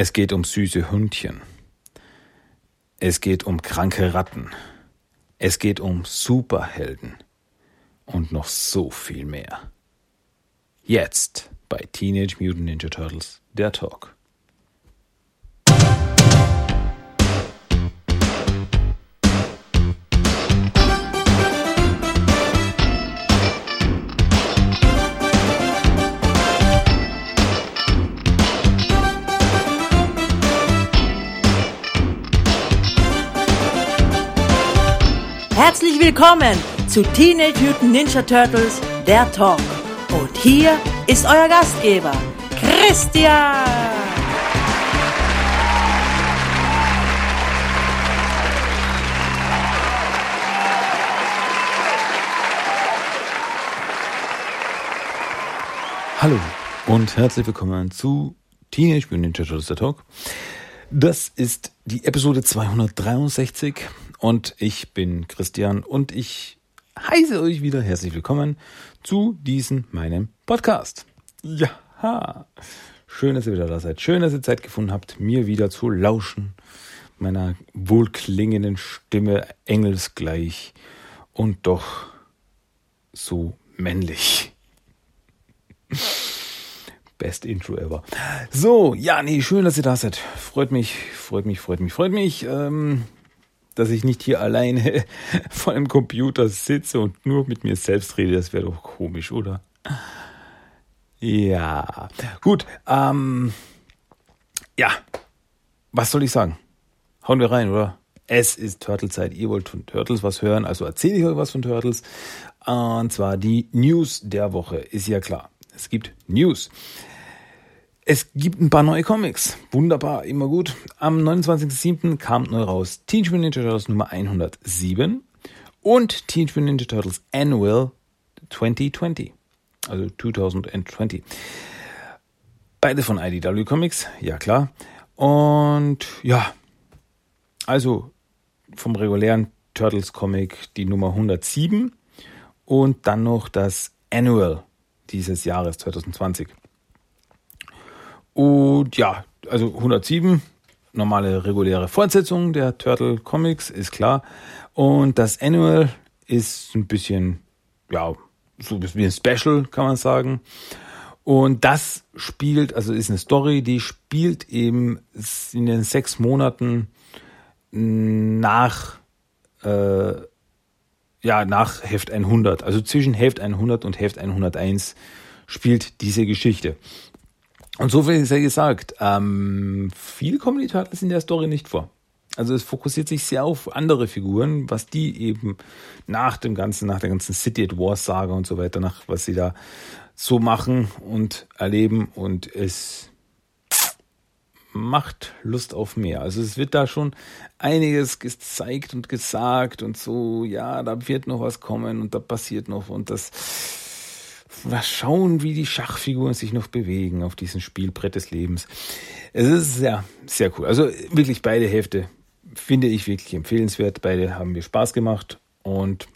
Es geht um süße Hündchen. Es geht um kranke Ratten. Es geht um Superhelden. Und noch so viel mehr. Jetzt bei Teenage Mutant Ninja Turtles, der Talk. Herzlich willkommen zu Teenage Mutant Ninja Turtles, der Talk. Und hier ist euer Gastgeber, Christian. Hallo und herzlich willkommen zu Teenage Mutant Ninja Turtles, der Talk. Das ist die Episode 263 und ich bin Christian und ich heiße euch wieder herzlich willkommen zu diesem meinem Podcast. Ja, schön, dass ihr wieder da seid. Schön, dass ihr Zeit gefunden habt, mir wieder zu lauschen. Meiner wohlklingenden Stimme engelsgleich und doch so männlich. Best Intro ever. So, ja, nee, schön, dass ihr da seid. Freut mich, freut mich, freut mich, freut mich. Ähm, dass ich nicht hier alleine vor einem Computer sitze und nur mit mir selbst rede. Das wäre doch komisch, oder? Ja, gut. Ähm, ja, was soll ich sagen? Hauen wir rein, oder? Es ist Turtle-Zeit. Ihr wollt von Turtles was hören, also erzähle ich euch was von Turtles. Und zwar die News der Woche, ist ja klar. Es gibt News. Es gibt ein paar neue Comics. Wunderbar, immer gut. Am 29.07. kam neu raus Teenage Mutant Ninja Turtles Nummer 107 und Teenage Mutant Ninja Turtles Annual 2020. Also 2020. Beide von IDW Comics, ja klar. Und ja, also vom regulären Turtles Comic die Nummer 107 und dann noch das Annual dieses Jahres 2020. Und ja, also 107, normale reguläre Fortsetzung der Turtle Comics, ist klar. Und das Annual ist ein bisschen, ja, so ein Special, kann man sagen. Und das spielt, also ist eine Story, die spielt eben in den sechs Monaten nach, äh, ja, nach Heft 100. Also zwischen Heft 100 und Heft 101 spielt diese Geschichte. Und so viel sei gesagt, ähm, viele die Turtles in der Story nicht vor. Also es fokussiert sich sehr auf andere Figuren, was die eben nach dem ganzen, nach der ganzen City at War Saga und so weiter, nach was sie da so machen und erleben und es macht Lust auf mehr. Also es wird da schon einiges gezeigt und gesagt und so, ja, da wird noch was kommen und da passiert noch und das schauen, wie die Schachfiguren sich noch bewegen auf diesem Spielbrett des Lebens. Es ist sehr, sehr cool. Also wirklich beide Hälfte finde ich wirklich empfehlenswert. Beide haben mir Spaß gemacht und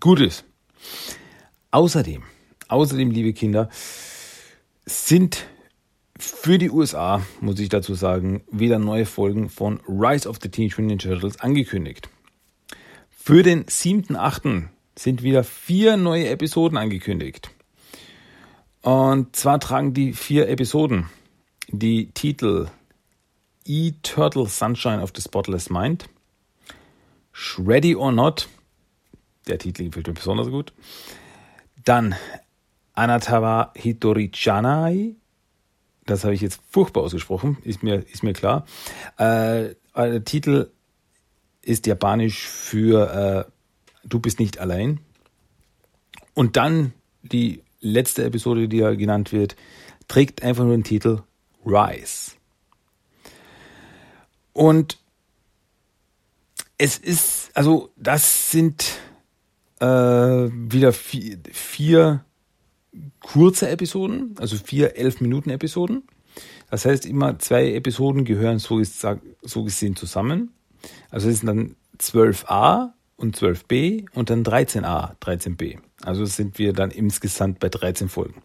gut ist. Außerdem, außerdem, liebe Kinder, sind für die USA, muss ich dazu sagen, wieder neue Folgen von Rise of the Teenage Mutant Ninja Turtles angekündigt. Für den 7.8 sind wieder vier neue Episoden angekündigt. Und zwar tragen die vier Episoden die Titel E-Turtle Sunshine of the Spotless Mind, Shreddy or Not, der Titel gefällt mir besonders gut, dann Anatawa Hitorichanai, das habe ich jetzt furchtbar ausgesprochen, ist mir, ist mir klar. Äh, der Titel ist japanisch für äh, Du bist nicht allein. Und dann die letzte Episode, die ja genannt wird, trägt einfach nur den Titel Rise. Und es ist, also das sind äh, wieder vier, vier kurze Episoden, also vier elf Minuten Episoden. Das heißt, immer zwei Episoden gehören so, so gesehen zusammen. Also es sind dann 12a und 12b und dann 13a, 13b. Also sind wir dann insgesamt bei 13 Folgen.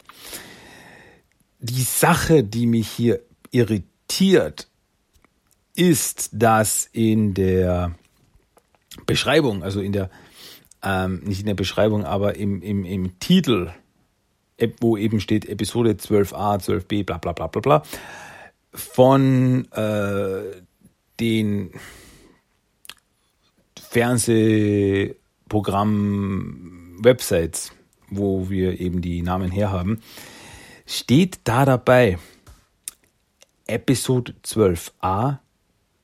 Die Sache, die mich hier irritiert, ist, dass in der Beschreibung, also in der, ähm, nicht in der Beschreibung, aber im, im, im Titel, wo eben steht Episode 12a, 12b, bla bla bla bla bla, von äh, den Fernsehprogramm Websites, wo wir eben die Namen herhaben, steht da dabei Episode 12a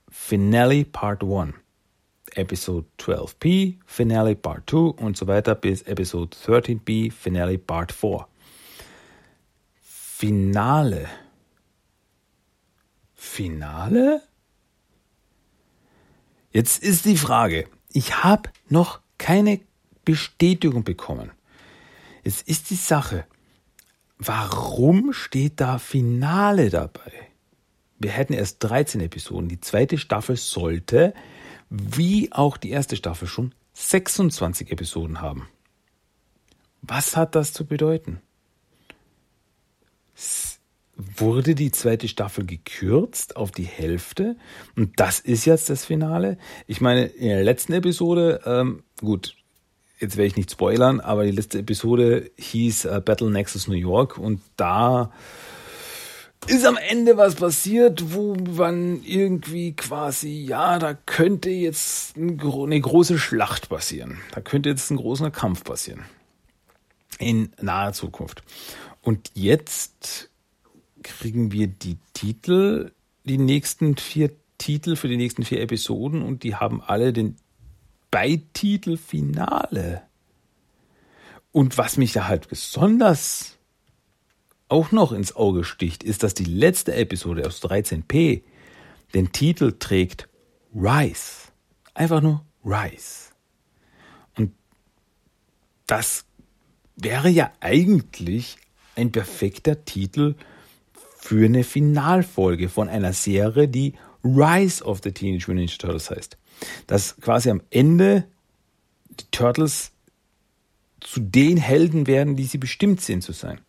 Finale Part 1. Episode 12p, Finale Part 2 und so weiter bis Episode 13b, Finale Part 4. Finale. Finale? Jetzt ist die Frage, ich habe noch keine Bestätigung bekommen. Es ist die Sache, warum steht da Finale dabei? Wir hätten erst 13 Episoden. Die zweite Staffel sollte, wie auch die erste Staffel schon, 26 Episoden haben. Was hat das zu bedeuten? Wurde die zweite Staffel gekürzt auf die Hälfte. Und das ist jetzt das Finale. Ich meine, in der letzten Episode, ähm, gut, jetzt werde ich nicht spoilern, aber die letzte Episode hieß äh, Battle Nexus New York und da ist am Ende was passiert, wo man irgendwie quasi, ja, da könnte jetzt eine große Schlacht passieren. Da könnte jetzt ein großer Kampf passieren. In naher Zukunft. Und jetzt kriegen wir die Titel, die nächsten vier Titel für die nächsten vier Episoden und die haben alle den Beititel Finale. Und was mich da halt besonders auch noch ins Auge sticht, ist, dass die letzte Episode aus 13p den Titel trägt Rise. Einfach nur Rise. Und das wäre ja eigentlich ein perfekter Titel für eine Finalfolge von einer Serie, die Rise of the Teenage Mutant Ninja Turtles heißt. Dass quasi am Ende die Turtles zu den Helden werden, die sie bestimmt sind zu sein.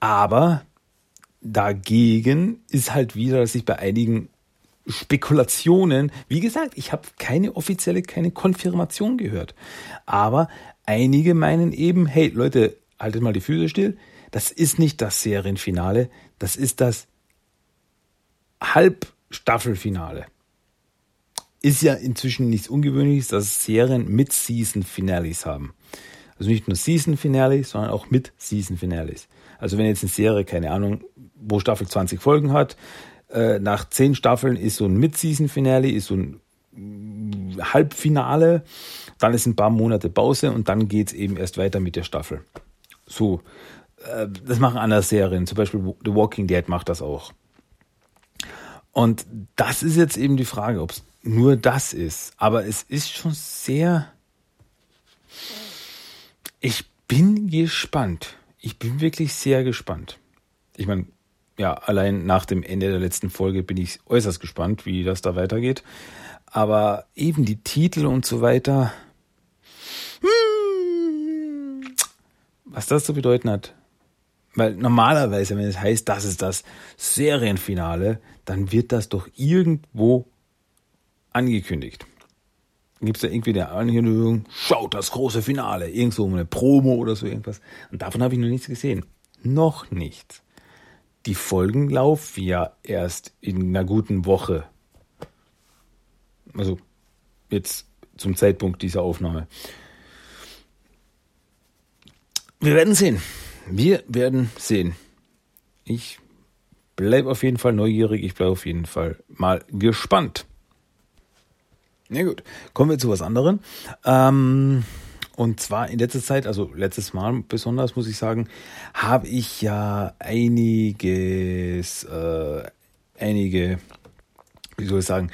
Aber dagegen ist halt wieder, dass ich bei einigen Spekulationen, wie gesagt, ich habe keine offizielle, keine Konfirmation gehört. Aber einige meinen eben, hey Leute, haltet mal die Füße still, das ist nicht das Serienfinale, das ist das Halbstaffelfinale. Ist ja inzwischen nichts Ungewöhnliches, dass Serien mit Season Finales haben. Also nicht nur Season Finales, sondern auch mit Season Finales. Also wenn jetzt eine Serie, keine Ahnung, wo Staffel 20 Folgen hat, äh, nach 10 Staffeln ist so ein Mid-Season Finale, ist so ein Halbfinale, dann ist ein paar Monate Pause und dann geht es eben erst weiter mit der Staffel. So, äh, das machen andere Serien, zum Beispiel The Walking Dead macht das auch. Und das ist jetzt eben die Frage, ob es nur das ist. Aber es ist schon sehr. Ich bin gespannt. Ich bin wirklich sehr gespannt. Ich meine, ja, allein nach dem Ende der letzten Folge bin ich äußerst gespannt, wie das da weitergeht. Aber eben die Titel und so weiter. Hm, was das zu bedeuten hat, weil normalerweise, wenn es heißt, das ist das Serienfinale, dann wird das doch irgendwo angekündigt. Gibt es da irgendwie eine Ankündigung, schaut das große Finale, irgendwo eine Promo oder so irgendwas. Und davon habe ich noch nichts gesehen. Noch nichts. Die Folgen laufen ja erst in einer guten Woche. Also jetzt zum Zeitpunkt dieser Aufnahme. Wir werden sehen. Wir werden sehen. Ich bleibe auf jeden Fall neugierig. Ich bleibe auf jeden Fall mal gespannt. Na gut, kommen wir zu was anderem. Ähm, und zwar in letzter Zeit, also letztes Mal besonders, muss ich sagen, habe ich ja einiges, äh, einige, wie soll ich sagen,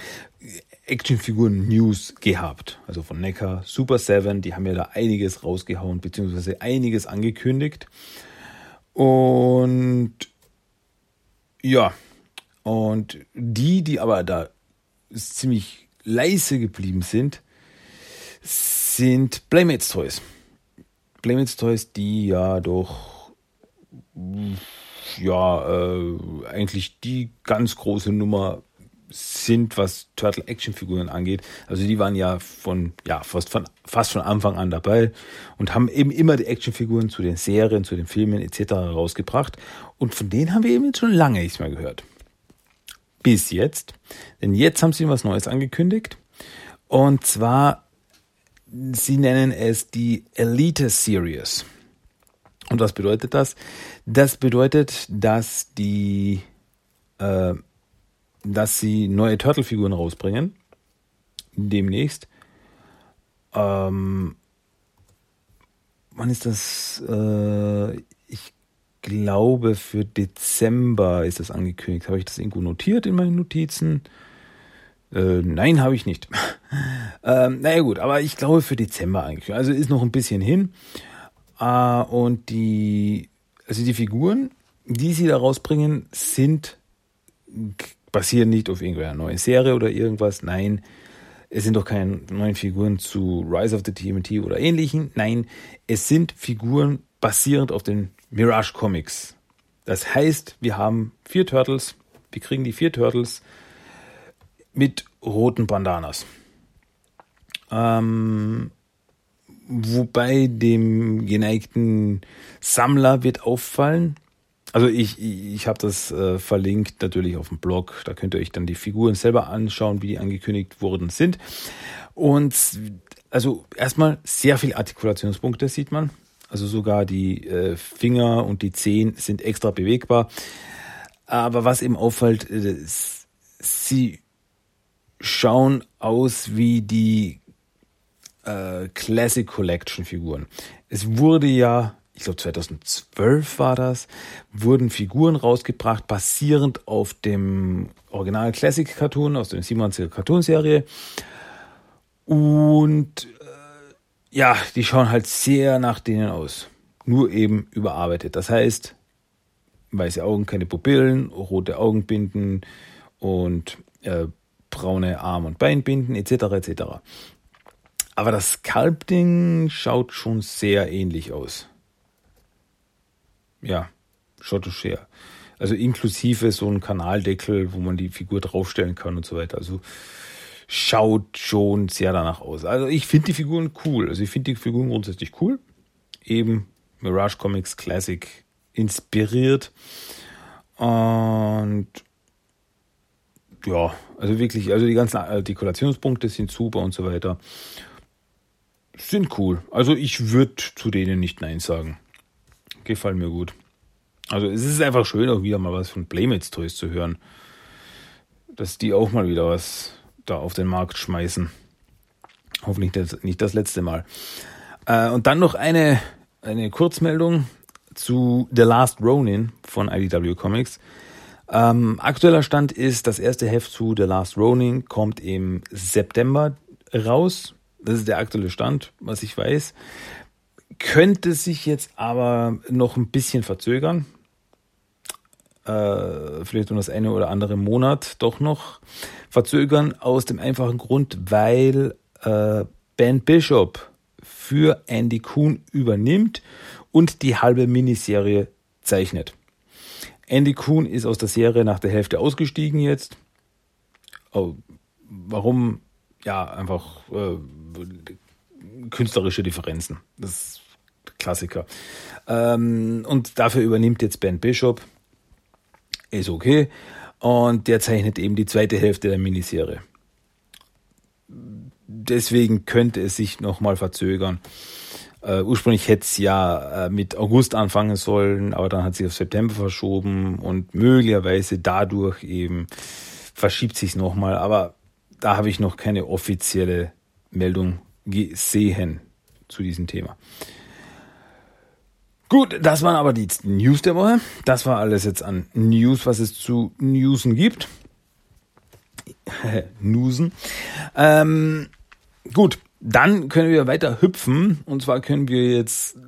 Actionfiguren-News gehabt. Also von Neckar, Super Seven, die haben ja da einiges rausgehauen, beziehungsweise einiges angekündigt. Und ja, und die, die aber da ziemlich leise geblieben sind, sind Playmates Toys. Playmates Toys, die ja doch ja äh, eigentlich die ganz große Nummer sind, was Turtle Action Figuren angeht. Also die waren ja von ja fast von fast von Anfang an dabei und haben eben immer die Actionfiguren zu den Serien, zu den Filmen etc. rausgebracht und von denen haben wir eben schon lange nichts mehr gehört. Bis jetzt, denn jetzt haben sie was Neues angekündigt und zwar sie nennen es die Elite Series. Und was bedeutet das? Das bedeutet, dass die äh, dass sie neue Turtle-Figuren rausbringen. Demnächst. Ähm, wann ist das? Äh, ich glaube, für Dezember ist das angekündigt. Habe ich das irgendwo notiert in meinen Notizen? Äh, nein, habe ich nicht. ähm, naja gut, aber ich glaube für Dezember angekündigt. Also ist noch ein bisschen hin. Äh, und die, also die Figuren, die sie da rausbringen, sind basieren nicht auf irgendeiner neuen Serie oder irgendwas. Nein, es sind doch keine neuen Figuren zu Rise of the TMT oder ähnlichen. Nein, es sind Figuren basierend auf den Mirage Comics. Das heißt, wir haben vier Turtles. Wir kriegen die vier Turtles mit roten Bandanas. Ähm, wobei dem geneigten Sammler wird auffallen, also ich, ich, habe das äh, verlinkt natürlich auf dem Blog. Da könnt ihr euch dann die Figuren selber anschauen, wie die angekündigt worden sind. Und also erstmal sehr viel Artikulationspunkte sieht man. Also sogar die äh, Finger und die Zehen sind extra bewegbar. Aber was eben auffällt, äh, sie schauen aus wie die äh, Classic Collection Figuren. Es wurde ja ich glaube 2012 war das, wurden Figuren rausgebracht, basierend auf dem Original Classic Cartoon aus der 97er Cartoon-Serie. Und äh, ja, die schauen halt sehr nach denen aus. Nur eben überarbeitet. Das heißt, weiße Augen, keine Pupillen, rote Augenbinden und äh, braune Arm- und Beinbinden etc. etc. Aber das Sculpting schaut schon sehr ähnlich aus ja, schottisch her. Also inklusive so ein Kanaldeckel, wo man die Figur draufstellen kann und so weiter. Also schaut schon sehr danach aus. Also ich finde die Figuren cool. Also ich finde die Figuren grundsätzlich cool. Eben Mirage Comics Classic inspiriert. Und ja, also wirklich, also die ganzen Artikulationspunkte sind super und so weiter. Sind cool. Also ich würde zu denen nicht Nein sagen gefallen mir gut. Also es ist einfach schön, auch wieder mal was von Playmates Toys zu hören. Dass die auch mal wieder was da auf den Markt schmeißen. Hoffentlich das, nicht das letzte Mal. Äh, und dann noch eine, eine Kurzmeldung zu The Last Ronin von IDW Comics. Ähm, aktueller Stand ist, das erste Heft zu The Last Ronin kommt im September raus. Das ist der aktuelle Stand, was ich weiß könnte sich jetzt aber noch ein bisschen verzögern. Äh, vielleicht um das eine oder andere Monat doch noch verzögern, aus dem einfachen Grund, weil äh, Ben Bishop für Andy Kuhn übernimmt und die halbe Miniserie zeichnet. Andy Kuhn ist aus der Serie nach der Hälfte ausgestiegen jetzt. Oh, warum? Ja, einfach äh, künstlerische Differenzen. Das Klassiker. Ähm, und dafür übernimmt jetzt Ben Bishop. Ist okay. Und der zeichnet eben die zweite Hälfte der Miniserie. Deswegen könnte es sich nochmal verzögern. Uh, ursprünglich hätte es ja uh, mit August anfangen sollen, aber dann hat sich auf September verschoben und möglicherweise dadurch eben verschiebt sich nochmal. Aber da habe ich noch keine offizielle Meldung gesehen zu diesem Thema. Gut, das waren aber die News der Woche. Das war alles jetzt an News, was es zu Newsen gibt. Newsen. Ähm, gut, dann können wir weiter hüpfen. Und zwar können wir jetzt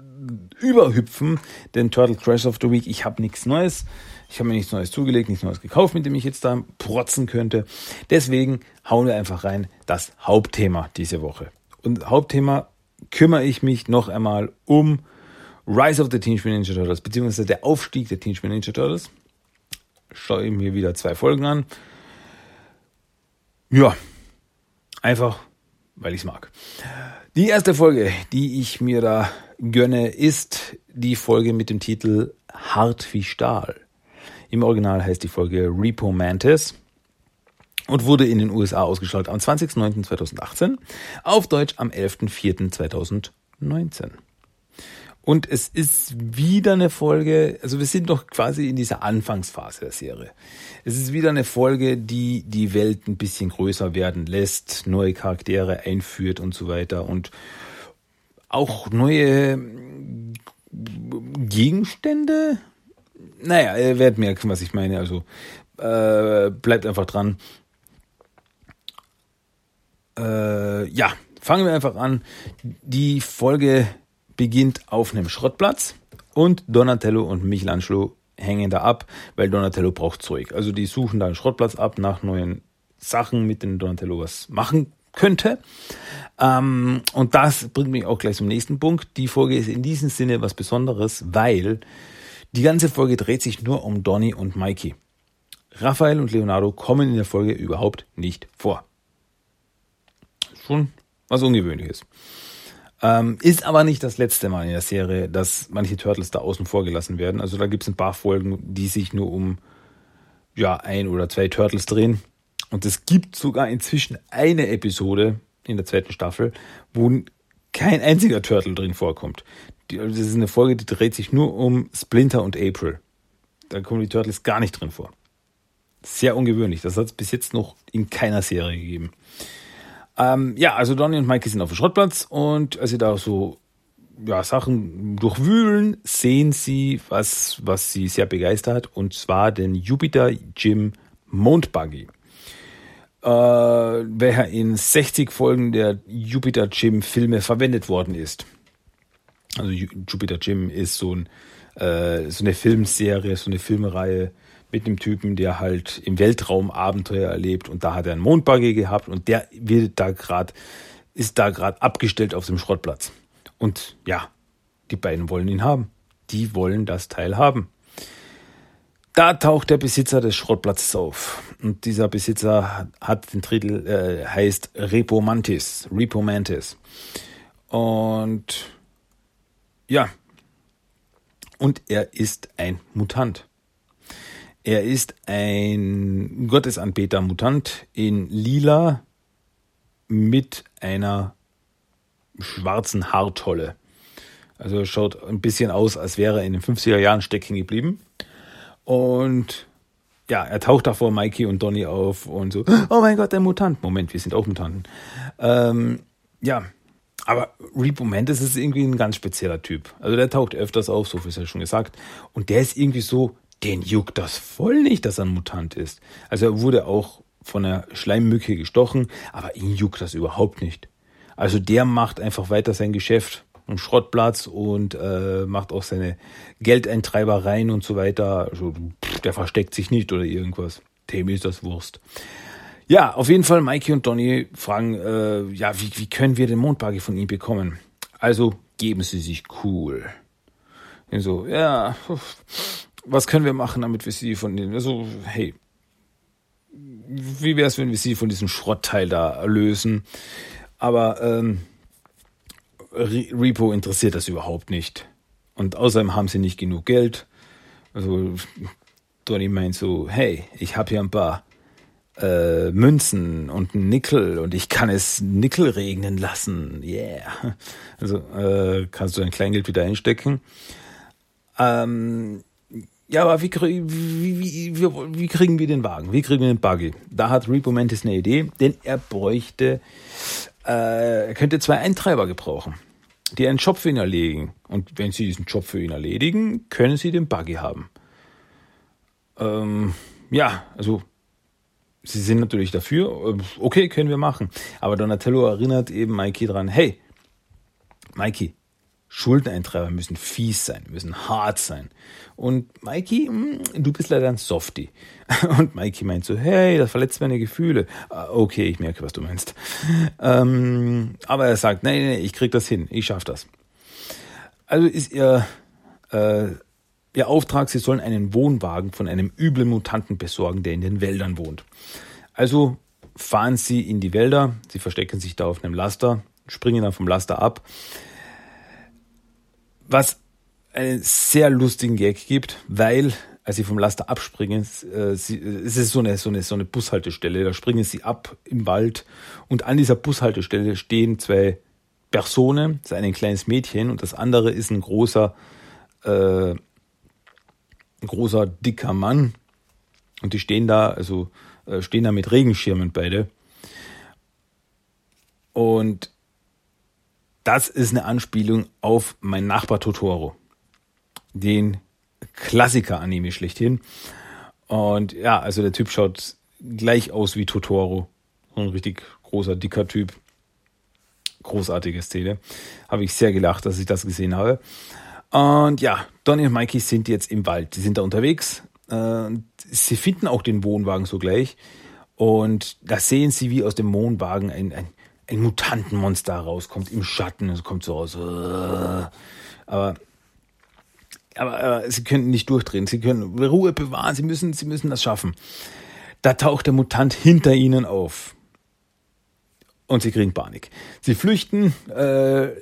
überhüpfen den Turtle Crash of the Week. Ich habe nichts Neues. Ich habe mir nichts Neues zugelegt, nichts Neues gekauft, mit dem ich jetzt da protzen könnte. Deswegen hauen wir einfach rein das Hauptthema diese Woche. Und Hauptthema kümmere ich mich noch einmal um Rise of the Teenage Mutant Ninja Turtles, beziehungsweise der Aufstieg der Teenage Mutant Ninja Turtles. Schaue ich mir wieder zwei Folgen an. Ja, einfach, weil ich es mag. Die erste Folge, die ich mir da gönne, ist die Folge mit dem Titel Hart wie Stahl. Im Original heißt die Folge Repo Mantis und wurde in den USA ausgestrahlt am 20.09.2018, auf Deutsch am 11.04.2019. Und es ist wieder eine Folge, also wir sind noch quasi in dieser Anfangsphase der Serie. Es ist wieder eine Folge, die die Welt ein bisschen größer werden lässt, neue Charaktere einführt und so weiter und auch neue Gegenstände. Naja, ihr werdet merken, was ich meine. Also äh, bleibt einfach dran. Äh, ja, fangen wir einfach an. Die Folge beginnt auf einem Schrottplatz und Donatello und Michelangelo hängen da ab, weil Donatello braucht Zeug. Also die suchen da einen Schrottplatz ab nach neuen Sachen, mit denen Donatello was machen könnte. Ähm, und das bringt mich auch gleich zum nächsten Punkt. Die Folge ist in diesem Sinne was Besonderes, weil die ganze Folge dreht sich nur um Donny und Mikey. Raphael und Leonardo kommen in der Folge überhaupt nicht vor. Schon was Ungewöhnliches. Ähm, ist aber nicht das letzte Mal in der Serie, dass manche Turtles da außen vor gelassen werden. Also da gibt es ein paar Folgen, die sich nur um ja, ein oder zwei Turtles drehen. Und es gibt sogar inzwischen eine Episode in der zweiten Staffel, wo kein einziger Turtle drin vorkommt. Die, das ist eine Folge, die dreht sich nur um Splinter und April. Da kommen die Turtles gar nicht drin vor. Sehr ungewöhnlich. Das hat es bis jetzt noch in keiner Serie gegeben. Ähm, ja, also Donny und Mikey sind auf dem Schrottplatz und als sie da so ja, Sachen durchwühlen, sehen sie was, was sie sehr begeistert, und zwar den Jupiter Jim Mondbuggy. Äh, welcher in 60 Folgen der Jupiter Jim Filme verwendet worden ist. Also Jupiter Jim ist so, ein, äh, so eine Filmserie, so eine Filmreihe, mit einem Typen, der halt im Weltraum Abenteuer erlebt und da hat er einen Mondbuggy gehabt und der wird da gerade, ist da gerade abgestellt auf dem Schrottplatz. Und ja, die beiden wollen ihn haben. Die wollen das Teil haben. Da taucht der Besitzer des Schrottplatzes auf. Und dieser Besitzer hat den Titel, äh, heißt Repo Mantis. Repo Mantis. Und ja. Und er ist ein Mutant. Er ist ein Gottesanbeter-Mutant in lila mit einer schwarzen Haartolle. Also schaut ein bisschen aus, als wäre er in den 50er Jahren stecken geblieben. Und ja, er taucht da vor Mikey und Donny auf und so, oh mein Gott, der Mutant. Moment, wir sind auch Mutanten. Ähm, ja, aber Repo Mantis ist irgendwie ein ganz spezieller Typ. Also der taucht öfters auf, so viel ist ja schon gesagt. Und der ist irgendwie so den juckt das voll nicht, dass er ein Mutant ist. Also er wurde auch von einer Schleimmücke gestochen, aber ihn juckt das überhaupt nicht. Also der macht einfach weiter sein Geschäft am Schrottplatz und äh, macht auch seine Geldeintreibereien und so weiter. Also, pff, der versteckt sich nicht oder irgendwas. Dem ist das Wurst. Ja, auf jeden Fall, Mikey und Donny fragen, äh, ja, wie, wie können wir den Mondbuggy von ihm bekommen? Also geben sie sich cool. Und so, ja, was können wir machen, damit wir sie von den, also, hey, wie wäre es, wenn wir sie von diesem Schrottteil da lösen? Aber ähm, Repo interessiert das überhaupt nicht. Und außerdem haben sie nicht genug Geld. Also Donny meint so, hey, ich habe hier ein paar äh, Münzen und ein Nickel und ich kann es Nickel regnen lassen. Yeah. Also äh, kannst du dein Kleingeld wieder einstecken. Ähm, ja, aber wie, wie, wie, wie, kriegen wir den Wagen? Wie kriegen wir den Buggy? Da hat Repo Mantis eine Idee, denn er bräuchte, äh, er könnte zwei Eintreiber gebrauchen, die einen Job für ihn erledigen. Und wenn sie diesen Job für ihn erledigen, können sie den Buggy haben. Ähm, ja, also sie sind natürlich dafür. Okay, können wir machen. Aber Donatello erinnert eben Mikey dran, hey, Mikey, Schuldeneintreiber müssen fies sein, müssen hart sein. Und Mikey, hm, du bist leider ein Softie. Und Mikey meint so, hey, das verletzt meine Gefühle. Ah, okay, ich merke, was du meinst. Ähm, aber er sagt, nee, nee, ich krieg das hin, ich schaff das. Also ist ihr, äh, ihr Auftrag, sie sollen einen Wohnwagen von einem üblen Mutanten besorgen, der in den Wäldern wohnt. Also fahren sie in die Wälder, sie verstecken sich da auf einem Laster, springen dann vom Laster ab. Was einen sehr lustigen Gag gibt, weil als sie vom Laster abspringen, äh, es ist so eine, so, eine, so eine Bushaltestelle, da springen sie ab im Wald und an dieser Bushaltestelle stehen zwei Personen, das ist ein kleines Mädchen und das andere ist ein großer, äh, ein großer, dicker Mann und die stehen da, also äh, stehen da mit Regenschirmen beide. Und das ist eine Anspielung auf mein Nachbar Totoro. Den Klassiker-Anime schlechthin. Und ja, also der Typ schaut gleich aus wie Totoro. So ein richtig großer, dicker Typ. Großartige Szene. Habe ich sehr gelacht, dass ich das gesehen habe. Und ja, Donny und Mikey sind jetzt im Wald. Die sind da unterwegs. Sie finden auch den Wohnwagen sogleich. Und da sehen sie, wie aus dem Wohnwagen ein, ein, ein Mutantenmonster rauskommt im Schatten. Es kommt so raus. Aber aber äh, sie können nicht durchdrehen, sie können Ruhe bewahren, sie müssen, sie müssen das schaffen. Da taucht der Mutant hinter ihnen auf. Und sie kriegen Panik. Sie flüchten, äh,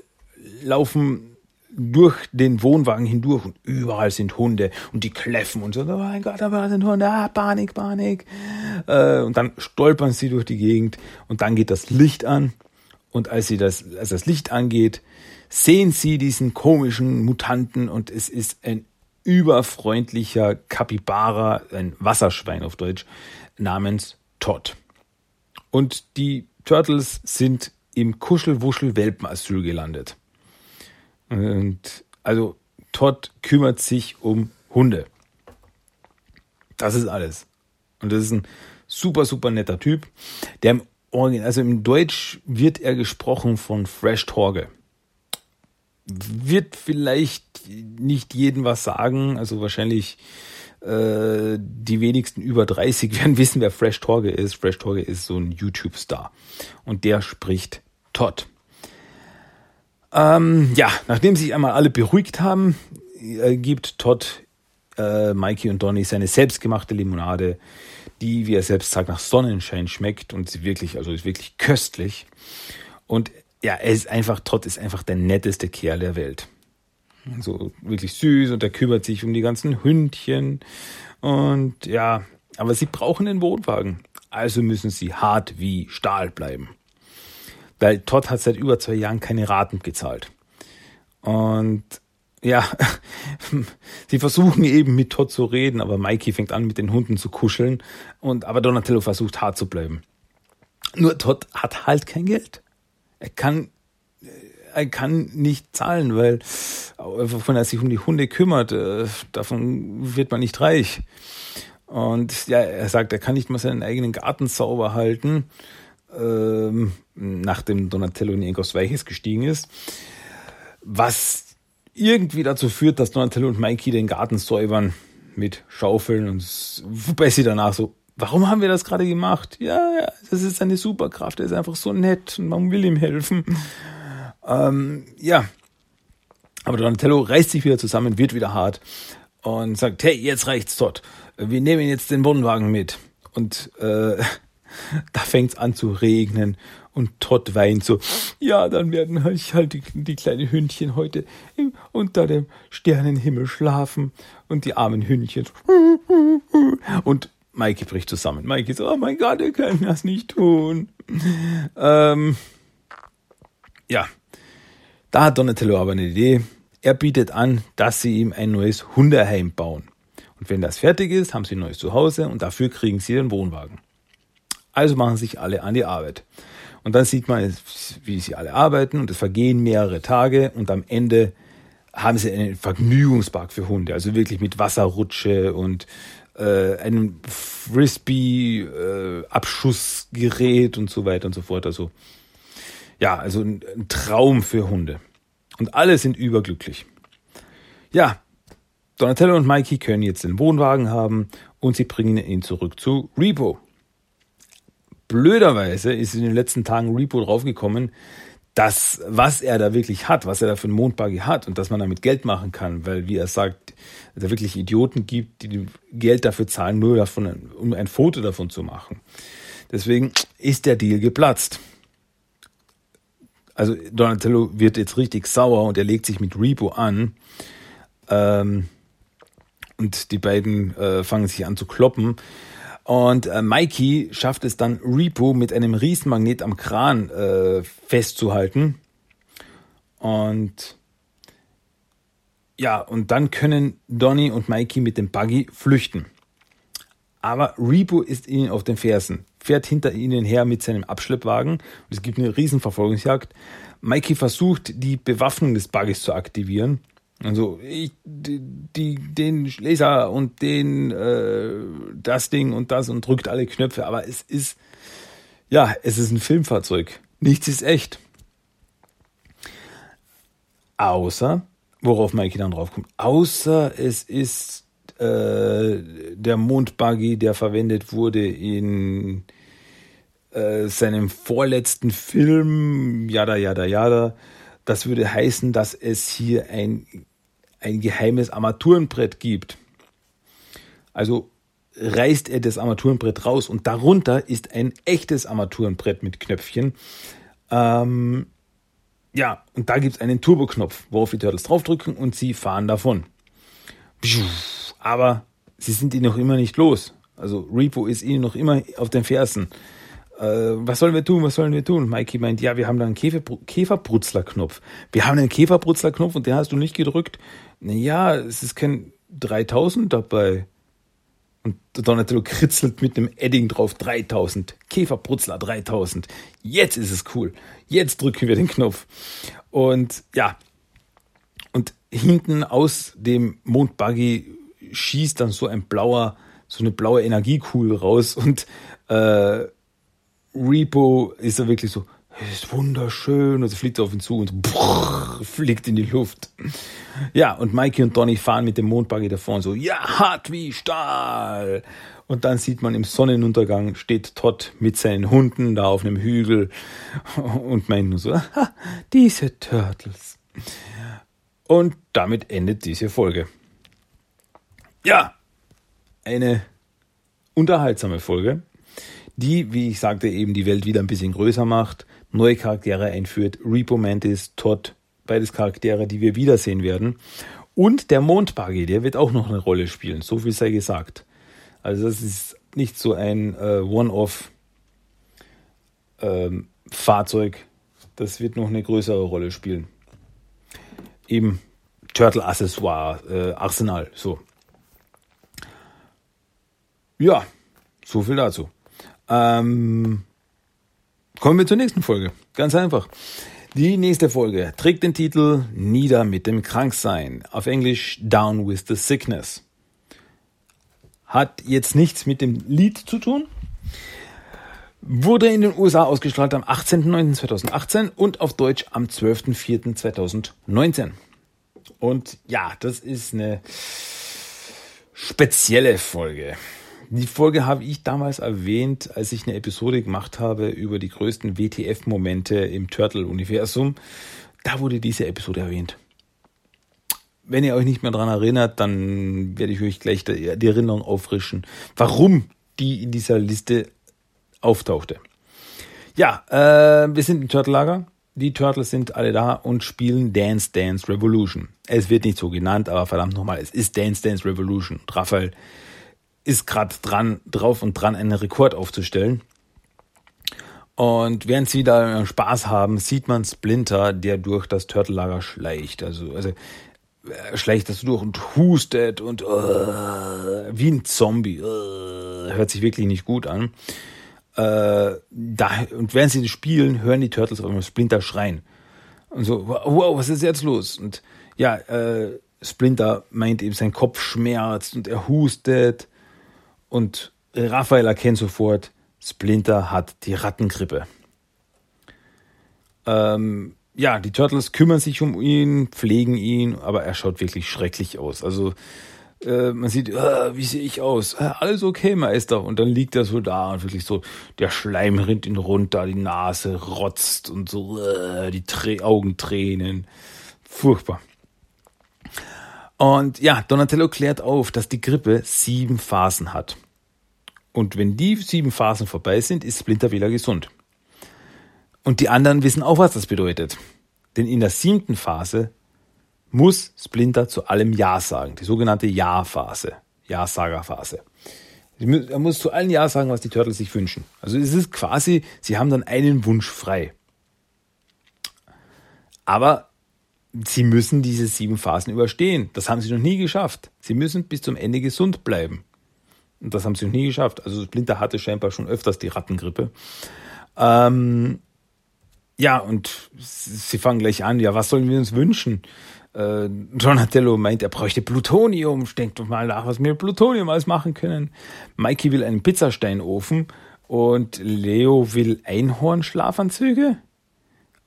laufen durch den Wohnwagen hindurch und überall sind Hunde und die kläffen und so, oh mein Gott, da sind Hunde, ah, Panik, Panik. Äh, und dann stolpern sie durch die Gegend und dann geht das Licht an und als sie das, als das Licht angeht, sehen Sie diesen komischen Mutanten und es ist ein überfreundlicher Kapibara, ein Wasserschwein auf Deutsch, namens Todd. Und die Turtles sind im Kuschelwuschel-Welpenasyl gelandet. Und also Todd kümmert sich um Hunde. Das ist alles. Und das ist ein super, super netter Typ. Der im Original, also im Deutsch wird er gesprochen von Fresh Torge wird vielleicht nicht jeden was sagen, also wahrscheinlich äh, die wenigsten über 30 werden wissen, wer Fresh Torge ist. Fresh Torge ist so ein YouTube-Star und der spricht Todd. Ähm, ja, nachdem sich einmal alle beruhigt haben, äh, gibt Todd äh, Mikey und Donny seine selbstgemachte Limonade, die, wie er selbst sagt, nach Sonnenschein schmeckt und sie wirklich, also ist wirklich köstlich. Und ja, er ist einfach, Todd ist einfach der netteste Kerl der Welt. So wirklich süß und er kümmert sich um die ganzen Hündchen. Und ja, aber sie brauchen den Wohnwagen. Also müssen sie hart wie Stahl bleiben. Weil Todd hat seit über zwei Jahren keine Raten gezahlt. Und ja, sie versuchen eben mit Todd zu reden, aber Mikey fängt an mit den Hunden zu kuscheln und aber Donatello versucht hart zu bleiben. Nur Todd hat halt kein Geld er kann er kann nicht zahlen, weil wenn er sich um die Hunde kümmert, äh, davon wird man nicht reich. Und ja, er sagt, er kann nicht mal seinen eigenen Garten sauber halten, ähm, nachdem Donatello in irgendwas Weiches gestiegen ist. Was irgendwie dazu führt, dass Donatello und Mikey den Garten säubern mit Schaufeln und wobei sie danach so warum haben wir das gerade gemacht? Ja, ja, das ist eine Superkraft, er ist einfach so nett und man will ihm helfen. Ähm, ja, aber Donatello reißt sich wieder zusammen, wird wieder hart und sagt, hey, jetzt reicht's Todd. Wir nehmen jetzt den Wohnwagen mit. Und äh, da fängt's an zu regnen und Todd weint so, ja, dann werden halt, die, die kleinen Hündchen heute im, unter dem Sternenhimmel schlafen und die armen Hündchen. Und Mikey bricht zusammen. Mikey so, oh mein Gott, wir können das nicht tun. Ähm, ja, da hat Donatello aber eine Idee. Er bietet an, dass sie ihm ein neues Hundeheim bauen. Und wenn das fertig ist, haben sie ein neues Zuhause und dafür kriegen sie den Wohnwagen. Also machen sich alle an die Arbeit. Und dann sieht man, wie sie alle arbeiten und es vergehen mehrere Tage und am Ende haben sie einen Vergnügungspark für Hunde, also wirklich mit Wasserrutsche und äh, einem Frisbee-Abschussgerät äh, und so weiter und so fort. Also ja, also ein, ein Traum für Hunde. Und alle sind überglücklich. Ja, Donatello und Mikey können jetzt den Wohnwagen haben und sie bringen ihn zurück zu Repo. Blöderweise ist in den letzten Tagen Repo draufgekommen, das, was er da wirklich hat, was er da für einen Mondbuggy hat und dass man damit Geld machen kann, weil, wie er sagt, es da wirklich Idioten gibt, die Geld dafür zahlen, nur davon, um ein Foto davon zu machen. Deswegen ist der Deal geplatzt. Also Donatello wird jetzt richtig sauer und er legt sich mit Repo an. Ähm, und die beiden äh, fangen sich an zu kloppen. Und äh, Mikey schafft es dann, Repo mit einem Riesenmagnet am Kran äh, festzuhalten. Und ja, und dann können Donny und Mikey mit dem Buggy flüchten. Aber Repo ist ihnen auf den Fersen, fährt hinter ihnen her mit seinem Abschleppwagen und es gibt eine Riesenverfolgungsjagd. Mikey versucht, die Bewaffnung des Buggys zu aktivieren also ich, die, die, den Laser und den, äh, das Ding und das und drückt alle Knöpfe, aber es ist, ja, es ist ein Filmfahrzeug. Nichts ist echt. Außer, worauf Mikey dann draufkommt, außer es ist äh, der Mondbuggy, der verwendet wurde in äh, seinem vorletzten Film, jada, jada, jada. Das würde heißen, dass es hier ein ein geheimes Armaturenbrett gibt. Also reißt er das Armaturenbrett raus und darunter ist ein echtes Armaturenbrett mit Knöpfchen. Ähm, ja, und da gibt es einen Turboknopf, worauf die Turtles draufdrücken und sie fahren davon. Aber sie sind ihn noch immer nicht los. Also Repo ist ihnen noch immer auf den Fersen. Äh, was sollen wir tun? Was sollen wir tun? Mikey meint, ja, wir haben da einen Käferbrutzler-Knopf. Wir haben einen Käferbrutzler-Knopf und den hast du nicht gedrückt ja, es ist kein 3000 dabei. Und Donatello kritzelt mit dem Edding drauf 3000. Käferbrutzler 3000. Jetzt ist es cool. Jetzt drücken wir den Knopf. Und ja. Und hinten aus dem Mondbuggy schießt dann so ein blauer, so eine blaue Energiekugel raus und äh, Repo ist da wirklich so, ist wunderschön. Und sie fliegt auf ihn zu und brrr, fliegt in die Luft. Ja, und Mikey und Donny fahren mit dem Mondbuggy davon so, ja, hart wie Stahl. Und dann sieht man im Sonnenuntergang steht Todd mit seinen Hunden da auf einem Hügel und meint nur so, diese Turtles. Und damit endet diese Folge. Ja, eine unterhaltsame Folge, die, wie ich sagte, eben die Welt wieder ein bisschen größer macht neue Charaktere einführt. Repo Mantis, Todd, beides Charaktere, die wir wiedersehen werden. Und der Mondbuggy, der wird auch noch eine Rolle spielen, so viel sei gesagt. Also das ist nicht so ein äh, One-Off ähm, das wird noch eine größere Rolle spielen. Eben Turtle Accessoire, äh, Arsenal, so. Ja, so viel dazu. Ähm, Kommen wir zur nächsten Folge. Ganz einfach. Die nächste Folge trägt den Titel Nieder mit dem Kranksein. Auf Englisch Down with the Sickness. Hat jetzt nichts mit dem Lied zu tun. Wurde in den USA ausgestrahlt am 18.09.2018 und auf Deutsch am 12.04.2019. Und ja, das ist eine spezielle Folge. Die Folge habe ich damals erwähnt, als ich eine Episode gemacht habe über die größten WTF-Momente im Turtle-Universum. Da wurde diese Episode erwähnt. Wenn ihr euch nicht mehr daran erinnert, dann werde ich euch gleich die Erinnerung auffrischen, warum die in dieser Liste auftauchte. Ja, äh, wir sind im Turtle-Lager. Die Turtles sind alle da und spielen Dance Dance Revolution. Es wird nicht so genannt, aber verdammt nochmal, es ist Dance Dance Revolution. Raphael ist gerade dran, drauf und dran, einen Rekord aufzustellen. Und während sie da Spaß haben, sieht man Splinter, der durch das Turtellager schleicht. Also, also er schleicht das durch und hustet und uh, wie ein Zombie. Uh, hört sich wirklich nicht gut an. Uh, da, und während sie spielen, hören die Turtles auf einmal Splinter schreien. Und so, wow, was ist jetzt los? Und ja, äh, Splinter meint eben, sein Kopf schmerzt und er hustet und Raphael erkennt sofort, Splinter hat die Rattengrippe. Ähm, ja, die Turtles kümmern sich um ihn, pflegen ihn, aber er schaut wirklich schrecklich aus. Also Äh, man sieht, äh, wie sehe ich aus? Äh, alles okay, Meister. Und dann liegt er so da und wirklich so, der Schleim rinnt ihn runter, die Nase rotzt und so, äh, die Trä Augentränen. Furchtbar. Und ja, Donatello klärt auf, dass die Grippe sieben Phasen hat. Und wenn die sieben Phasen vorbei sind, ist Splinter wieder gesund. Und die anderen wissen auch, was das bedeutet. Denn in der siebten Phase muss Splinter zu allem Ja sagen. Die sogenannte Ja-Phase. Ja-Sager-Phase. Er muss zu allen Ja sagen, was die Turtles sich wünschen. Also es ist quasi, sie haben dann einen Wunsch frei. Aber sie müssen diese sieben Phasen überstehen. Das haben sie noch nie geschafft. Sie müssen bis zum Ende gesund bleiben. Und das haben sie noch nie geschafft. Also Splinter hatte scheinbar schon öfters die Rattengrippe. Ähm, ja, und sie fangen gleich an. Ja, was sollen wir uns wünschen? Äh, Donatello meint, er bräuchte Plutonium. Denkt doch mal nach, was wir mit Plutonium alles machen können. Mikey will einen Pizzasteinofen und Leo will Einhornschlafanzüge.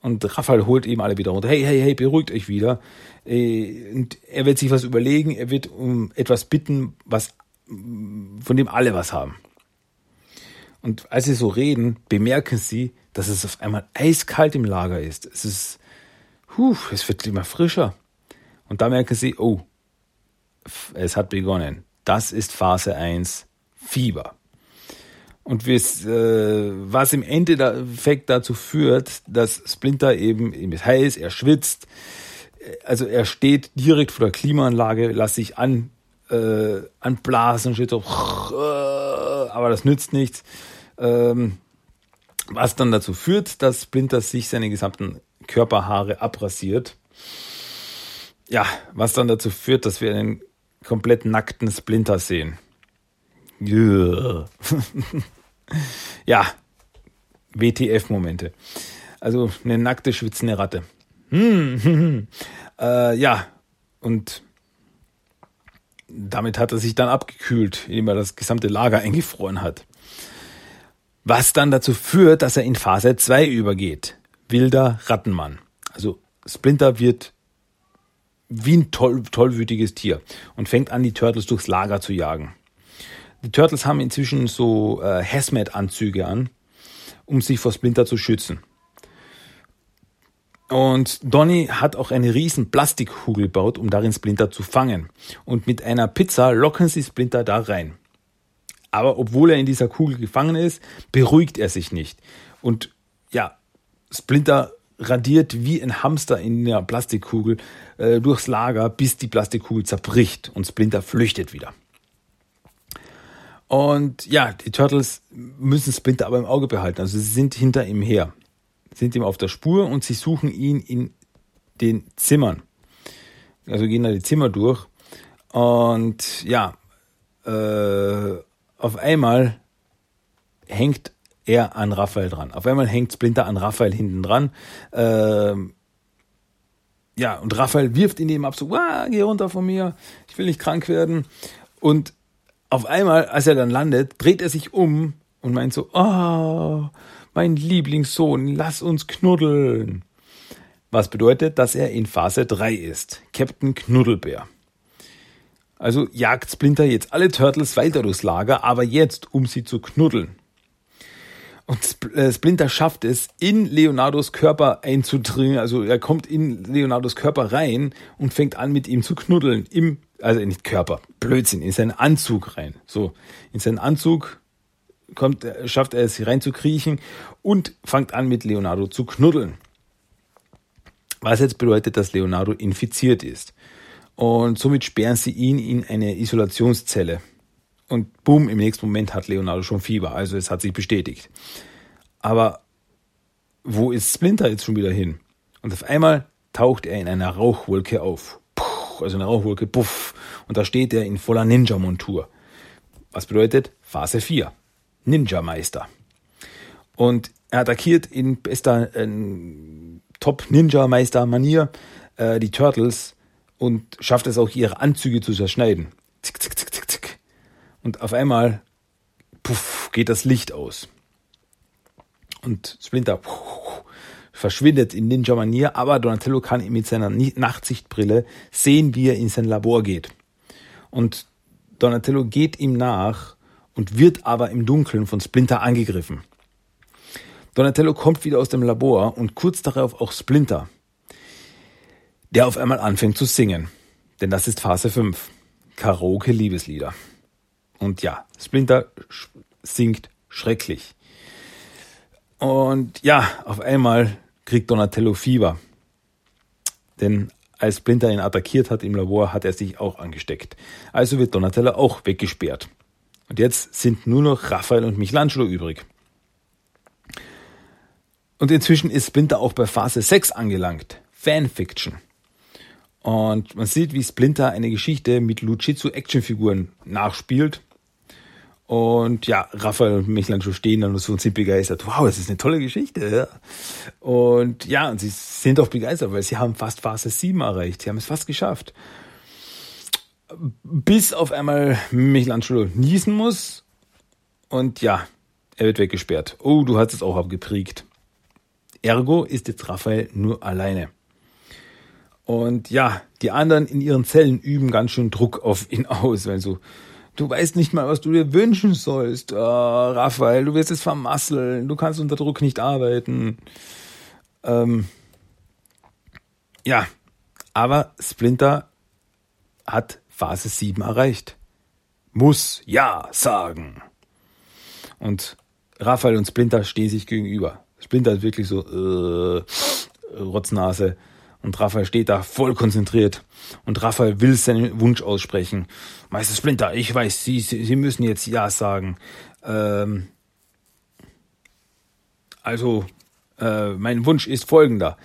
Und Raphael holt eben alle wieder runter. Hey, hey, hey, beruhigt euch wieder. Äh, und er wird sich was überlegen. Er wird um etwas bitten, was, von dem alle was haben. Und als sie so reden, bemerken sie, dass es auf einmal eiskalt im Lager ist. Es ist, huh, es wird immer frischer. Und da merken sie, oh, es hat begonnen. Das ist Phase 1, Fieber. Und äh, was im Endeffekt dazu führt, dass Splinter eben, ihm ist heiß, er schwitzt, also er steht direkt vor der Klimaanlage, lässt sich an, äh, anblasen, steht so, aber das nützt nichts. Ähm, was dann dazu führt, dass Splinter sich seine gesamten Körperhaare abrasiert ja, was dann dazu führt, dass wir einen komplett nackten Splinter sehen. Ja, WTF-Momente. Also eine nackte, schwitzende Ratte. Hm, äh, ja, und damit hat er sich dann abgekühlt, indem er das gesamte Lager eingefroren hat. Was dann dazu führt, dass er in Phase 2 übergeht. Wilder Rattenmann. Also Splinter wird wie ein toll, tollwütiges Tier und fängt an, die Turtles durchs Lager zu jagen. Die Turtles haben inzwischen so äh, Hazmat-Anzüge an, um sich vor Splinter zu schützen. Und Donny hat auch eine riesen Plastikkugel gebaut, um darin Splinter zu fangen. Und mit einer Pizza locken sie Splinter da rein. Aber obwohl er in dieser Kugel gefangen ist, beruhigt er sich nicht. Und ja, Splinter radiert wie ein Hamster in der Plastikkugel äh, durchs Lager, bis die Plastikkugel zerbricht und Splinter flüchtet wieder. Und ja, die Turtles müssen Splinter aber im Auge behalten. Also sie sind hinter ihm her, sind ihm auf der Spur und sie suchen ihn in den Zimmern. Also gehen da die Zimmer durch. Und ja, äh, auf einmal hängt er an Raphael dran. Auf einmal hängt Splinter an Raphael hinten dran. Ähm, ja, und Raphael wirft ihn eben ab, so, ah, geh runter von mir, ich will nicht krank werden. Und auf einmal, als er dann landet, dreht er sich um und meint so, oh, mein Lieblingssohn, lass uns knuddeln. Was bedeutet, dass er in Phase 3 ist. Captain Knuddelbär. Also jagt Splinter jetzt alle Turtles weiter durchs Lager, aber jetzt, um sie zu knuddeln. Und äh, Splinter schafft es, in Leonardos Körper einzudringen. Also er kommt in Leonardos Körper rein und fängt an, mit ihm zu knuddeln. Im, also nicht Körper, Blödsinn, in seinen Anzug rein. So, in seinen Anzug kommt, äh, schafft er es reinzukriechen und fängt an, mit Leonardo zu knuddeln. Was jetzt bedeutet, dass Leonardo infiziert ist. Und somit sperren sie ihn in eine Isolationszelle. Und boom, im nächsten Moment hat Leonardo schon Fieber. Also es hat sich bestätigt. Aber wo ist Splinter jetzt schon wieder hin? Und auf einmal taucht er in einer Rauchwolke auf. Puh, also eine Rauchwolke, puff. Und da steht er in voller Ninja-Montur. Was bedeutet Phase 4. Ninja-Meister. Und er attackiert in bester äh, Top-Ninja-Meister-Manier äh, die Turtles und schafft es auch, ihre Anzüge zu zerschneiden. Zick, zick, zick, zick, zick. Und auf einmal puff, geht das Licht aus. Und Splinter puff, verschwindet in Ninja-Manier, aber Donatello kann mit seiner Nachtsichtbrille sehen, wie er in sein Labor geht. Und Donatello geht ihm nach und wird aber im Dunkeln von Splinter angegriffen. Donatello kommt wieder aus dem Labor und kurz darauf auch Splinter, der auf einmal anfängt zu singen. Denn das ist Phase 5. Karaoke Liebeslieder. Und ja, Splinter singt schrecklich. Und ja, auf einmal kriegt Donatello Fieber. Denn als Splinter ihn attackiert hat im Labor, hat er sich auch angesteckt. Also wird Donatello auch weggesperrt. Und jetzt sind nur noch Raphael und Michelangelo übrig. Und inzwischen ist Splinter auch bei Phase 6 angelangt. Fanfiction. Und man sieht, wie Splinter eine Geschichte mit Luchitsu-Actionfiguren nachspielt. Und ja, Raphael und Michelangelo stehen dann so und sind begeistert. Wow, das ist eine tolle Geschichte. Und ja, und sie sind auch begeistert, weil sie haben fast Phase 7 erreicht. Sie haben es fast geschafft. Bis auf einmal Michelangelo niesen muss. Und ja, er wird weggesperrt. Oh, du hast es auch abgeprägt. Ergo ist jetzt Raphael nur alleine. Und ja, die anderen in ihren Zellen üben ganz schön Druck auf ihn aus, weil so, du weißt nicht mal, was du dir wünschen sollst. Oh, Raphael, du wirst es vermasseln, du kannst unter Druck nicht arbeiten. Ähm, ja, aber Splinter hat Phase 7 erreicht. Muss ja sagen. Und Raphael und Splinter stehen sich gegenüber. Splinter ist wirklich so äh, Rotznase. Und Raphael steht da voll konzentriert. Und Raphael will seinen Wunsch aussprechen. Meister Splinter, ich weiß, Sie, Sie, Sie müssen jetzt Ja sagen. Ähm, also, äh, mein Wunsch ist folgender.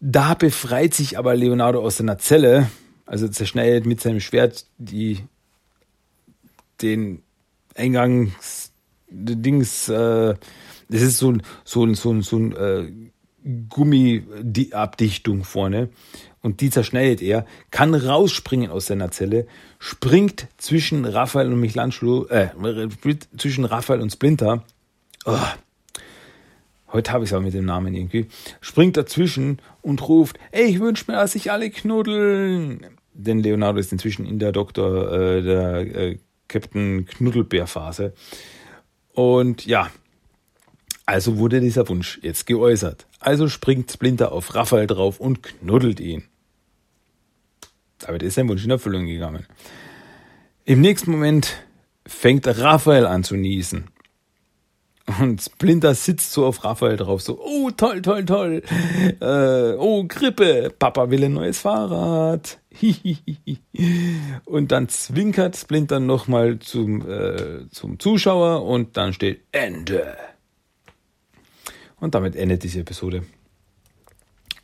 Da befreit sich aber Leonardo aus seiner Zelle, also zerschneidet mit seinem Schwert die, den Eingangs, Dings, äh, das ist so ein, so ein, so ein, so ein äh, Gummiabdichtung vorne und die zerschneidet er, kann rausspringen aus seiner Zelle, springt zwischen Raphael und Michelangelo, äh, zwischen Raphael und Splinter. Oh, heute habe ich es auch mit dem Namen irgendwie. Springt dazwischen und ruft, ey, ich wünsche mir, dass sich alle knuddeln. Denn Leonardo ist inzwischen in der Doktor, äh, der äh, Captain Knuddelbär-Phase. Und ja, also wurde dieser Wunsch jetzt geäußert. Also springt Splinter auf Raphael drauf und knuddelt ihn. Damit ist sein Wunsch in Erfüllung gegangen. Im nächsten Moment fängt Raphael an zu niesen. Und Splinter sitzt so auf Raphael drauf, so, oh, toll, toll, toll. Äh, oh, Grippe, Papa will ein neues Fahrrad. und dann zwinkert Splinter nochmal zum, äh, zum Zuschauer und dann steht Ende. Und damit endet diese Episode.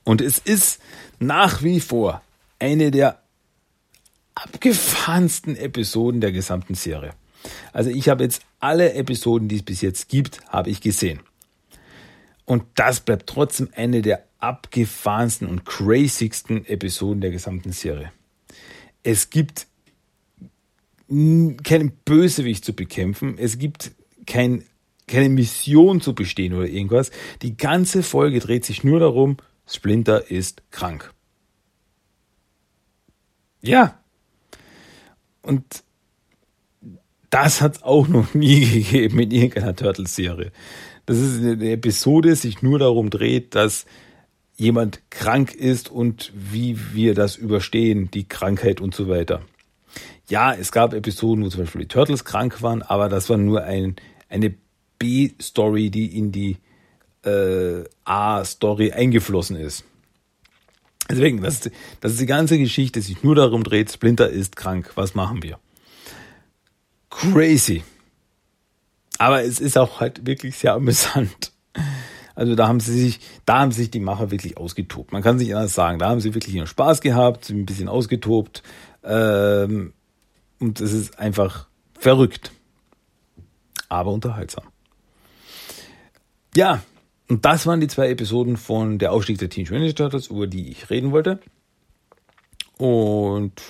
Und es ist nach wie vor eine der abgefahrensten Episoden der gesamten Serie. Also ich habe jetzt alle Episoden, die es bis jetzt gibt, habe ich gesehen. Und das bleibt trotzdem eine der abgefahrensten und crazigsten Episoden der gesamten Serie. Es gibt keinen Bösewicht zu bekämpfen. Es gibt kein keine Mission zu bestehen oder irgendwas. Die ganze Folge dreht sich nur darum, Splinter ist krank. Ja. Und das hat es auch noch nie gegeben in irgendeiner Turtles-Serie. Das ist eine Episode, sich nur darum dreht, dass jemand krank ist und wie wir das überstehen, die Krankheit und so weiter. Ja, es gab Episoden, wo zum Beispiel die Turtles krank waren, aber das war nur ein, eine B-Story, die in die äh, A-Story eingeflossen ist. Deswegen, das das ist die ganze Geschichte, die sich nur darum dreht, Splinter ist krank, was machen wir? Crazy. Aber es ist auch halt wirklich sehr amüsant. Also da haben sie sich, da haben sich die Macher wirklich ausgetobt. Man kann sich anders sagen. Da haben sie wirklich ihren Spaß gehabt, ein bisschen ausgetobt. Ähm, und es ist einfach verrückt. Aber unterhaltsam. Ja, und das waren die zwei Episoden von Der Aufstieg der Teenage Mutant Turtles, über die ich reden wollte. Und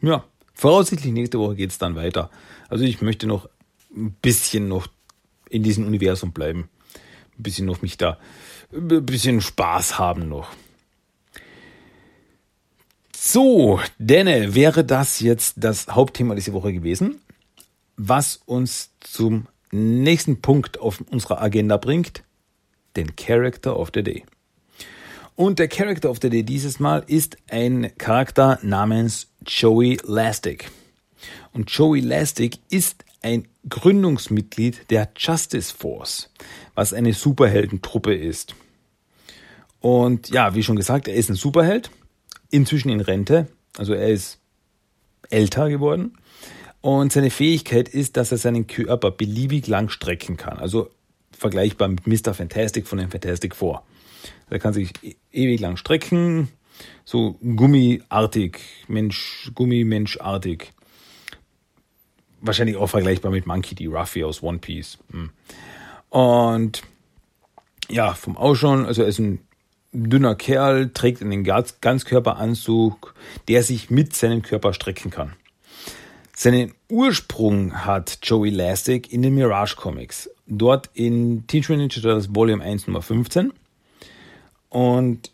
ja, voraussichtlich nächste Woche geht es dann weiter. Also ich möchte noch ein bisschen noch in diesem Universum bleiben. Ein bisschen noch mich da, ein bisschen Spaß haben noch. So, Denne, wäre das jetzt das Hauptthema dieser Woche gewesen, was uns zum nächsten Punkt auf unserer Agenda bringt, den Character of the Day. Und der Character of the Day dieses Mal ist ein Charakter namens Joey Lastic. Und Joey Lastic ist ein Gründungsmitglied der Justice Force, was eine Superheldentruppe ist. Und ja, wie schon gesagt, er ist ein Superheld, inzwischen in Rente, also er ist älter geworden. Und seine Fähigkeit ist, dass er seinen Körper beliebig lang strecken kann. Also vergleichbar mit Mr. Fantastic von den Fantastic Four. Er kann sich e-, ewig lang strecken, so gummiartig, Mensch, Gummimenschartig. Wahrscheinlich auch vergleichbar mit Monkey D. Ruffy aus One Piece. Hm. Und ja, vom Ausschauen, also er ist ein dünner Kerl, trägt einen Ganzkörperanzug, der sich mit seinem Körper strecken kann. Seinen Ursprung hat Joey Lastic in den Mirage Comics. Dort in Teenage Mutant Ninja Turtles Volume 1 Nummer 15. Und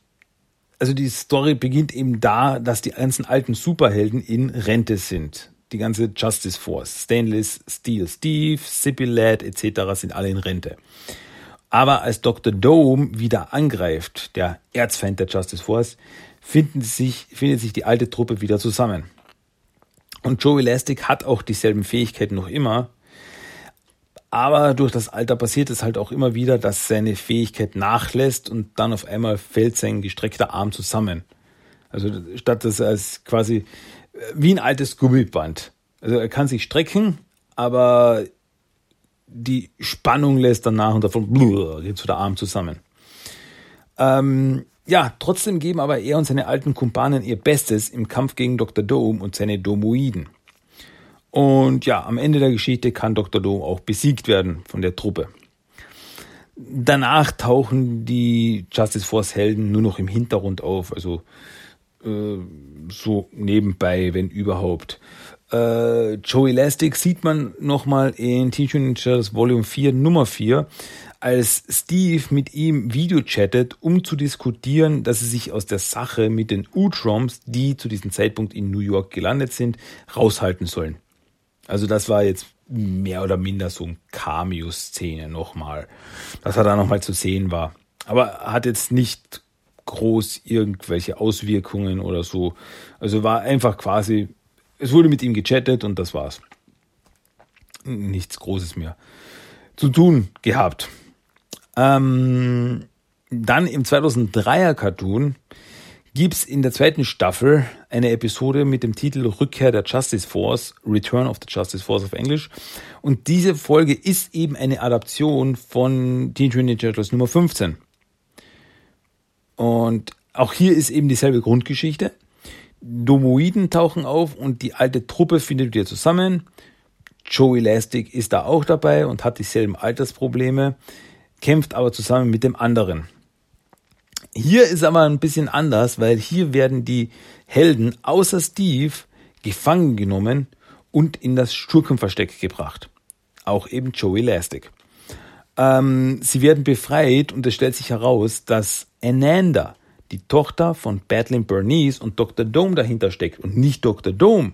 also die Story beginnt eben da, dass die ganzen alten Superhelden in Rente sind. Die ganze Justice Force, Stainless Steel Steve, Sippy Lad etc. sind alle in Rente. Aber als Dr. Dome wieder angreift, der Erzfeind der Justice Force, finden sich, findet sich die alte Truppe wieder zusammen. Und Joe Elastic hat auch dieselben Fähigkeiten noch immer. Aber durch das Alter passiert es halt auch immer wieder, dass seine Fähigkeit nachlässt und dann auf einmal fällt sein gestreckter Arm zusammen. Also statt dass er als quasi wie ein altes Gummiband. Also er kann sich strecken, aber die Spannung lässt dann nach und davon geht so der Arm zusammen. Ähm, ja, trotzdem geben aber er und seine alten Kumpanen ihr Bestes im Kampf gegen Dr. Dome und seine Domoiden. Und ja, am Ende der Geschichte kann Dr. Dome auch besiegt werden von der Truppe. Danach tauchen die Justice Force Helden nur noch im Hintergrund auf, also äh, so nebenbei, wenn überhaupt. Äh, Joey Elastic sieht man nochmal in Teenage Mutant Ninja Turtles Volume 4 Nummer 4, als Steve mit ihm Video chattet, um zu diskutieren, dass sie sich aus der Sache mit den Utroms, die zu diesem Zeitpunkt in New York gelandet sind, raushalten sollen. Also das war jetzt mehr oder minder so ein Cameo-Szene nochmal, dass er da nochmal zu sehen war. Aber hat jetzt nicht groß irgendwelche Auswirkungen oder so. Also war einfach quasi es wurde mit ihm gechattet und das war's. Nichts Großes mehr zu tun gehabt. Ähm, dann im 2003er Cartoon gibt's in der zweiten Staffel eine Episode mit dem Titel Rückkehr der Justice Force, Return of the Justice Force auf Englisch. Und diese Folge ist eben eine Adaption von Teenage Mutant Ninja Turtles Nummer 15. Und auch hier ist eben dieselbe Grundgeschichte. Domoiden tauchen auf und die alte Truppe findet wieder zusammen. Joe Elastic ist da auch dabei und hat dieselben Altersprobleme, kämpft aber zusammen mit dem anderen. Hier ist aber ein bisschen anders, weil hier werden die Helden außer Steve gefangen genommen und in das Schurkenversteck gebracht. Auch eben Joe Elastic. Ähm, sie werden befreit und es stellt sich heraus, dass Ananda, die Tochter von Battling Bernice und Dr. Dome dahinter steckt und nicht Dr. Dome,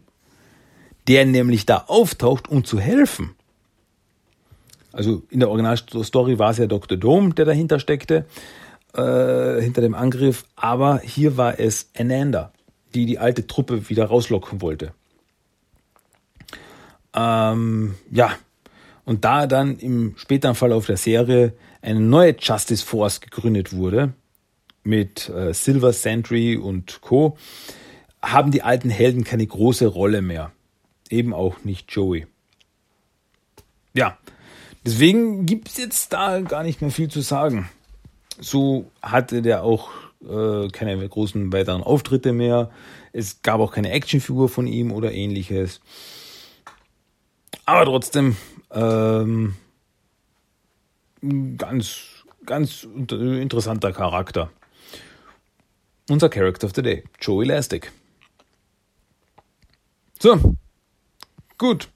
der nämlich da auftaucht, um zu helfen. Also in der Originalstory war es ja Dr. Dome, der dahinter steckte, äh, hinter dem Angriff, aber hier war es Ananda, die die alte Truppe wieder rauslocken wollte. Ähm, ja, und da dann im späteren Verlauf der Serie eine neue Justice Force gegründet wurde, mit äh, Silver Sentry und Co. haben die alten Helden keine große Rolle mehr. Eben auch nicht Joey. Ja, deswegen gibt es jetzt da gar nicht mehr viel zu sagen. So hatte der auch äh, keine großen weiteren Auftritte mehr. Es gab auch keine Actionfigur von ihm oder ähnliches. Aber trotzdem ähm, ganz, ganz interessanter Charakter unser Character of the Day, Joe Elastic. So, gut.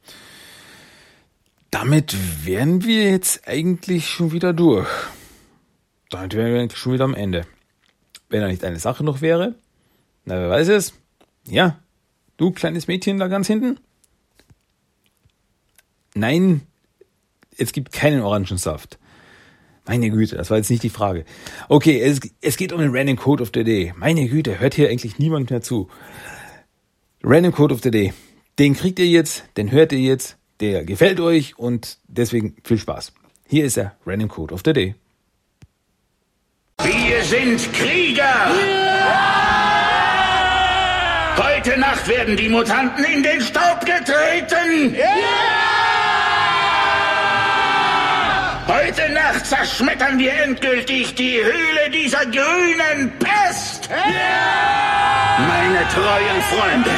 Damit wären wir jetzt eigentlich schon wieder durch. Damit wären wir eigentlich schon wieder am Ende. Wenn da nicht eine Sache noch wäre, na wer weiß es, Ja, du kleines Mädchen da ganz hinten? Nein, es gibt keinen Orangensaft. Meine Güte, das war jetzt nicht die Frage. Okay, es, es geht um den Random Code of the Day. Meine Güte, hört hier eigentlich niemand mehr zu. Random Code of the Day. Den kriegt ihr jetzt, den hört ihr jetzt, der gefällt euch und deswegen viel Spaß. Hier ist der Random Code of the Day. Wir sind Krieger! Heute Nacht werden die Mutanten in den Staub getreten! Heute Nacht zerschmettern wir endgültig die Höhle dieser grünen Pest! Meine treuen Freunde,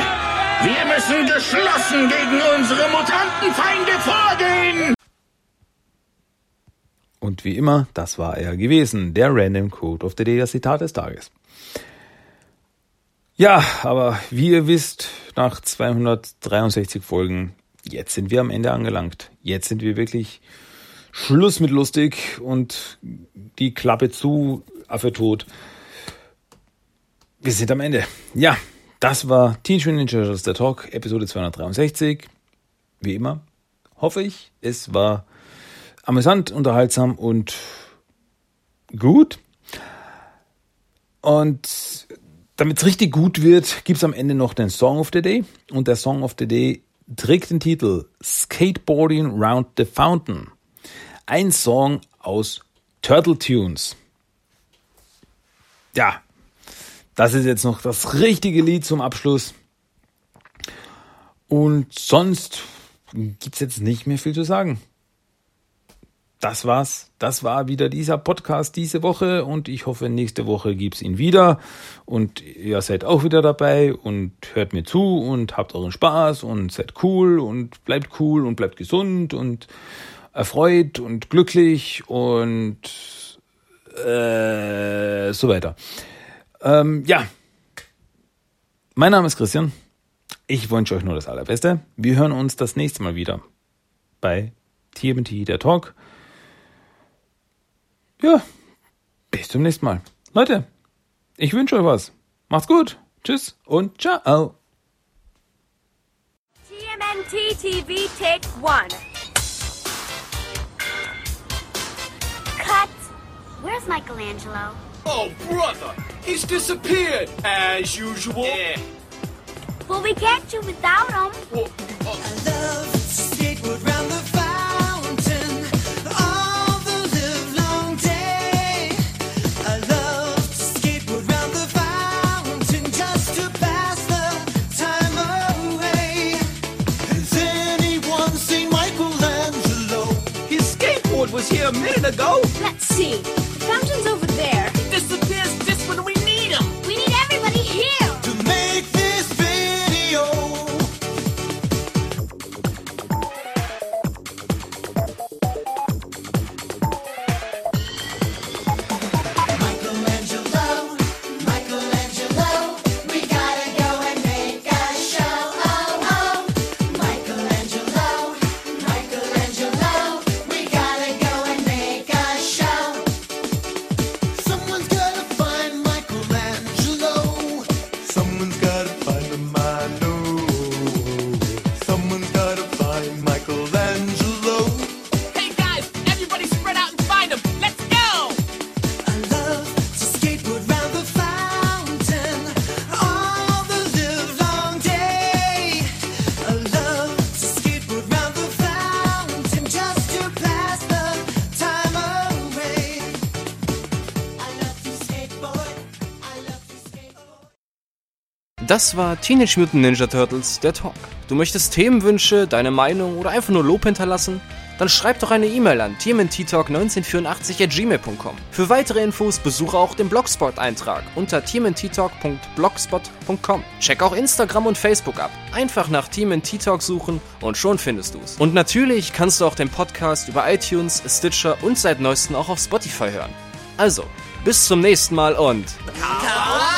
wir müssen geschlossen gegen unsere Mutantenfeinde vorgehen! Und wie immer, das war er gewesen, der Random Code of the Day, das Zitat des Tages. Ja, aber wie ihr wisst, nach 263 Folgen, jetzt sind wir am Ende angelangt. Jetzt sind wir wirklich Schluss mit lustig und die Klappe zu, Affe tot. Wir sind am Ende. Ja, das war Teenage Mutant Ninja Turtles, der Talk, Episode 263. Wie immer, hoffe ich, es war amüsant, unterhaltsam und gut. Und damit es richtig gut wird, gibt's am Ende noch den Song of the Day. Und der Song of the Day trägt den Titel Skateboarding Round the Fountain. Ein Song aus Turtle Tunes. Ja, das ist jetzt noch das richtige Lied zum Abschluss. Und sonst gibt's jetzt nicht mehr viel zu sagen. Das war's. Das war wieder dieser Podcast diese Woche und ich hoffe, nächste Woche gibt's ihn wieder und ihr seid auch wieder dabei und hört mir zu und habt euren Spaß und seid cool und bleibt cool und bleibt gesund und erfreut und glücklich und äh, so weiter. Ähm, ja, mein Name ist Christian. Ich wünsche euch nur das Allerbeste. Wir hören uns das nächste Mal wieder bei TMT, der Talk. Ja, bis zum nächsten Mal. Leute, ich wünsche euch was. Macht's gut. Tschüss und ciao. TMNT TV Take One. Where's Michelangelo? Oh, brother! He's disappeared, as usual. Yeah. Well, we can't do without him. Well, uh, his skateboard was here a minute ago. Let's see. Fountain's over Das war Teenage Mutant Ninja Turtles, der Talk. Du möchtest Themenwünsche, deine Meinung oder einfach nur Lob hinterlassen? Dann schreib doch eine E-Mail an tmnttalk1984 at gmail.com. Für weitere Infos besuche auch den Blogspot-Eintrag unter tmnttalk.blogspot.com. Check auch Instagram und Facebook ab. Einfach nach TMNT Talk suchen und schon findest du's. Und natürlich kannst du auch den Podcast über iTunes, Stitcher und seit neuestem auch auf Spotify hören. Also, bis zum nächsten Mal und... Kawaii!